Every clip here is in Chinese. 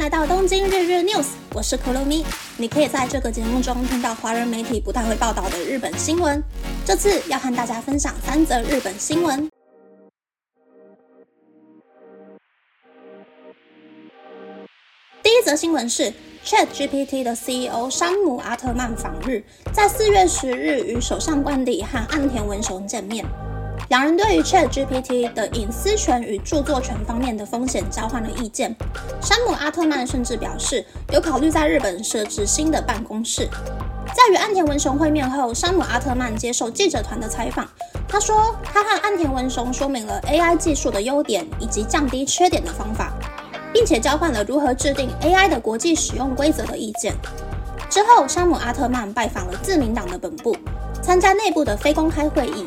来到东京日日 news，我是可露咪。你可以在这个节目中听到华人媒体不太会报道的日本新闻。这次要和大家分享三则日本新闻。第一则新闻是 Chat GPT 的 CEO 山姆阿特曼访日，在四月十日与首相官邸和岸田文雄见面。两人对于 Chat GPT 的隐私权与著作权方面的风险交换了意见。山姆阿特曼甚至表示，有考虑在日本设置新的办公室。在与岸田文雄会面后，山姆阿特曼接受记者团的采访，他说，他和岸田文雄说明了 AI 技术的优点以及降低缺点的方法，并且交换了如何制定 AI 的国际使用规则的意见。之后，山姆阿特曼拜访了自民党的本部，参加内部的非公开会议。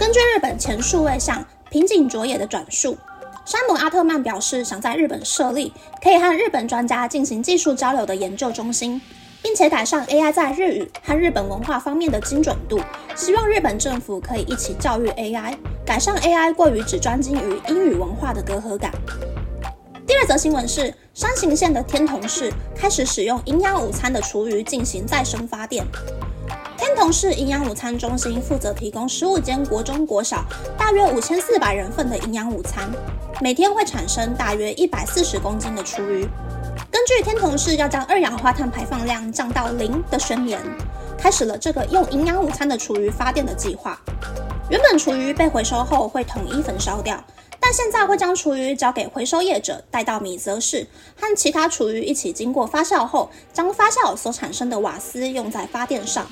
根据日本前数位相平井卓也的转述，山姆阿特曼表示，想在日本设立可以和日本专家进行技术交流的研究中心，并且改善 AI 在日语和日本文化方面的精准度。希望日本政府可以一起教育 AI，改善 AI 过于只专精于英语文化的隔阂感。第二则新闻是，山形县的天童市开始使用营养午餐的厨余进行再生发电。天童市营养午餐中心负责提供十五间国中国小大约五千四百人份的营养午餐，每天会产生大约一百四十公斤的厨余。根据天童市要将二氧化碳排放量降到零的宣言，开始了这个用营养午餐的厨余发电的计划。原本厨余被回收后会统一焚烧掉，但现在会将厨余交给回收业者带到米泽市，和其他厨余一起经过发酵后，将发酵所产生的瓦斯用在发电上。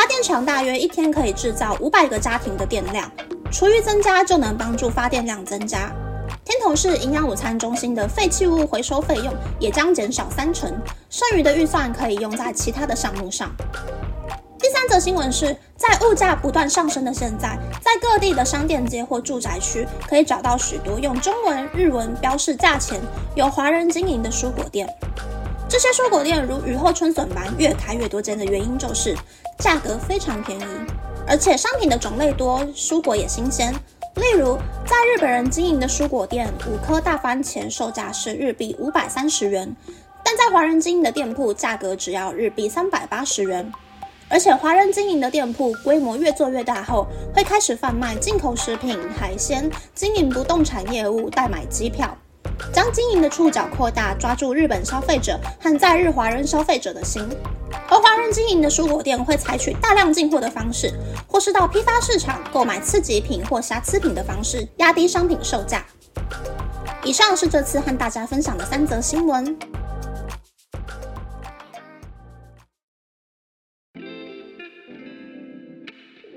发电厂大约一天可以制造五百个家庭的电量，厨余增加就能帮助发电量增加。天童市营养午餐中心的废弃物回收费用也将减少三成，剩余的预算可以用在其他的项目上。第三则新闻是在物价不断上升的现在，在各地的商店街或住宅区可以找到许多用中文、日文标示价钱、由华人经营的蔬果店。这些蔬果店如雨后春笋般越开越多间的原因就是价格非常便宜，而且商品的种类多，蔬果也新鲜。例如，在日本人经营的蔬果店，五颗大番茄售价是日币五百三十元，但在华人经营的店铺，价格只要日币三百八十元。而且，华人经营的店铺规模越做越大后，会开始贩卖进口食品、海鲜，经营不动产业务，代买机票。将经营的触角扩大，抓住日本消费者和在日华人消费者的心。而华人经营的蔬果店会采取大量进货的方式，或是到批发市场购买次级品或瑕疵品的方式，压低商品售价。以上是这次和大家分享的三则新闻。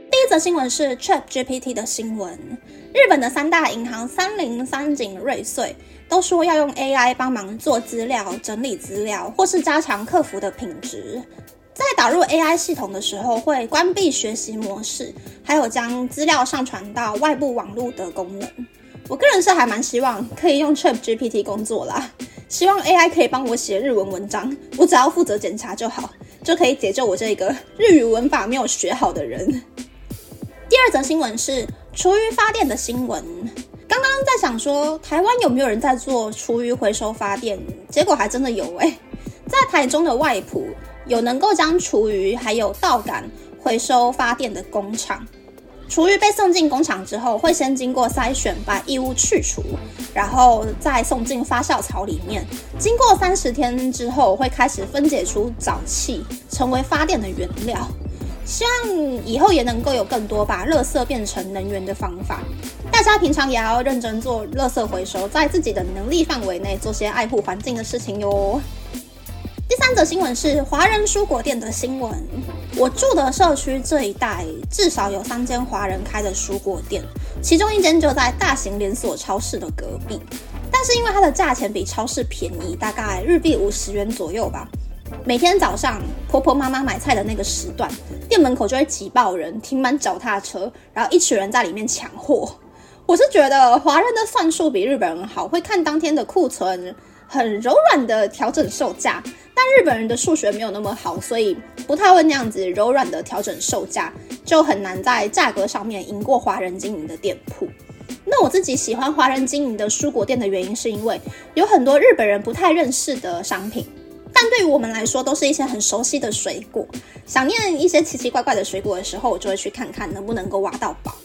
第一则新闻是 Chat GPT 的新闻。日本的三大银行三菱、三井、瑞穗都说要用 AI 帮忙做资料、整理资料，或是加强客服的品质。在导入 AI 系统的时候，会关闭学习模式，还有将资料上传到外部网络的功能。我个人是还蛮希望可以用 Chat GPT 工作啦，希望 AI 可以帮我写日文文章，我只要负责检查就好，就可以解救我这个日语文法没有学好的人。第二则新闻是。厨余发电的新闻，刚刚在想说台湾有没有人在做厨余回收发电，结果还真的有哎，在台中的外埔有能够将厨余还有稻杆回收发电的工厂。厨余被送进工厂之后，会先经过筛选，把异物去除，然后再送进发酵槽里面。经过三十天之后，会开始分解出沼气，成为发电的原料。希望以后也能够有更多把垃圾变成能源的方法。大家平常也要认真做垃圾回收，在自己的能力范围内做些爱护环境的事情哟。第三则新闻是华人蔬果店的新闻。我住的社区这一带至少有三间华人开的蔬果店，其中一间就在大型连锁超市的隔壁。但是因为它的价钱比超市便宜，大概日币五十元左右吧。每天早上婆婆妈妈买菜的那个时段，店门口就会挤爆人，停满脚踏车，然后一群人在里面抢货。我是觉得华人的算术比日本人好，会看当天的库存，很柔软的调整售价。但日本人的数学没有那么好，所以不太会那样子柔软的调整售价，就很难在价格上面赢过华人经营的店铺。那我自己喜欢华人经营的蔬果店的原因，是因为有很多日本人不太认识的商品，但对于我们来说都是一些很熟悉的水果。想念一些奇奇怪怪的水果的时候，我就会去看看能不能够挖到宝。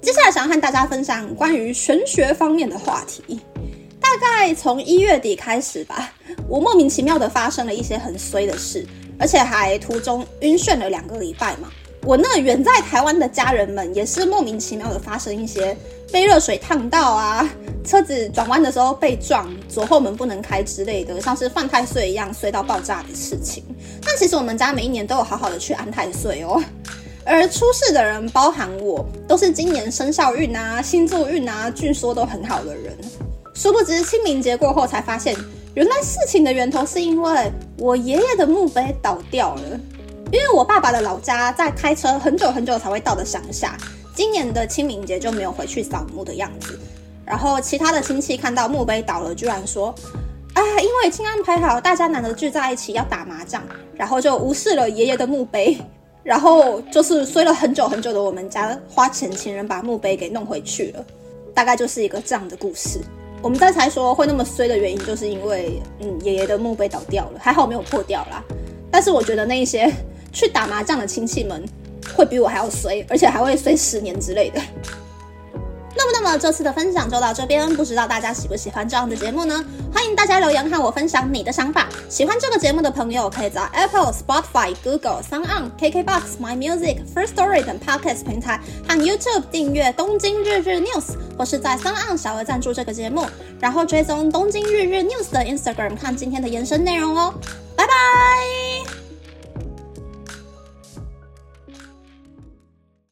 接下来想要和大家分享关于玄学方面的话题。大概从一月底开始吧，我莫名其妙的发生了一些很衰的事，而且还途中晕眩了两个礼拜嘛。我那远在台湾的家人们也是莫名其妙的发生一些被热水烫到啊，车子转弯的时候被撞，左后门不能开之类的，像是犯太岁一样衰到爆炸的事情。但其实我们家每一年都有好好的去安太岁哦，而出事的人包含我，都是今年生肖运啊、星座运啊，据说都很好的人。殊不知清明节过后才发现，原来事情的源头是因为我爷爷的墓碑倒掉了。因为我爸爸的老家在开车很久很久才会到的乡下，今年的清明节就没有回去扫墓的样子。然后其他的亲戚看到墓碑倒了，居然说：“啊，因为已经安排好大家难得聚在一起要打麻将，然后就无视了爷爷的墓碑，然后就是衰了很久很久的我们家花钱请人把墓碑给弄回去了。大概就是一个这样的故事。”我们在猜说会那么衰的原因，就是因为嗯爷爷的墓碑倒掉了，还好没有破掉啦。但是我觉得那一些去打麻将的亲戚们会比我还要衰，而且还会衰十年之类的。那么，那么这次的分享就到这边，不知道大家喜不喜欢这样的节目呢？欢迎大家留言和我分享你的想法。喜欢这个节目的朋友，可以在 Apple、Spotify、Google、s o n On、KKBox、My Music、First Story 等 Podcast 平台和 YouTube 订阅《东京日日 News》，或是在 s o n On 小额赞助这个节目，然后追踪《东京日日 News》的 Instagram 看今天的延伸内容哦。拜拜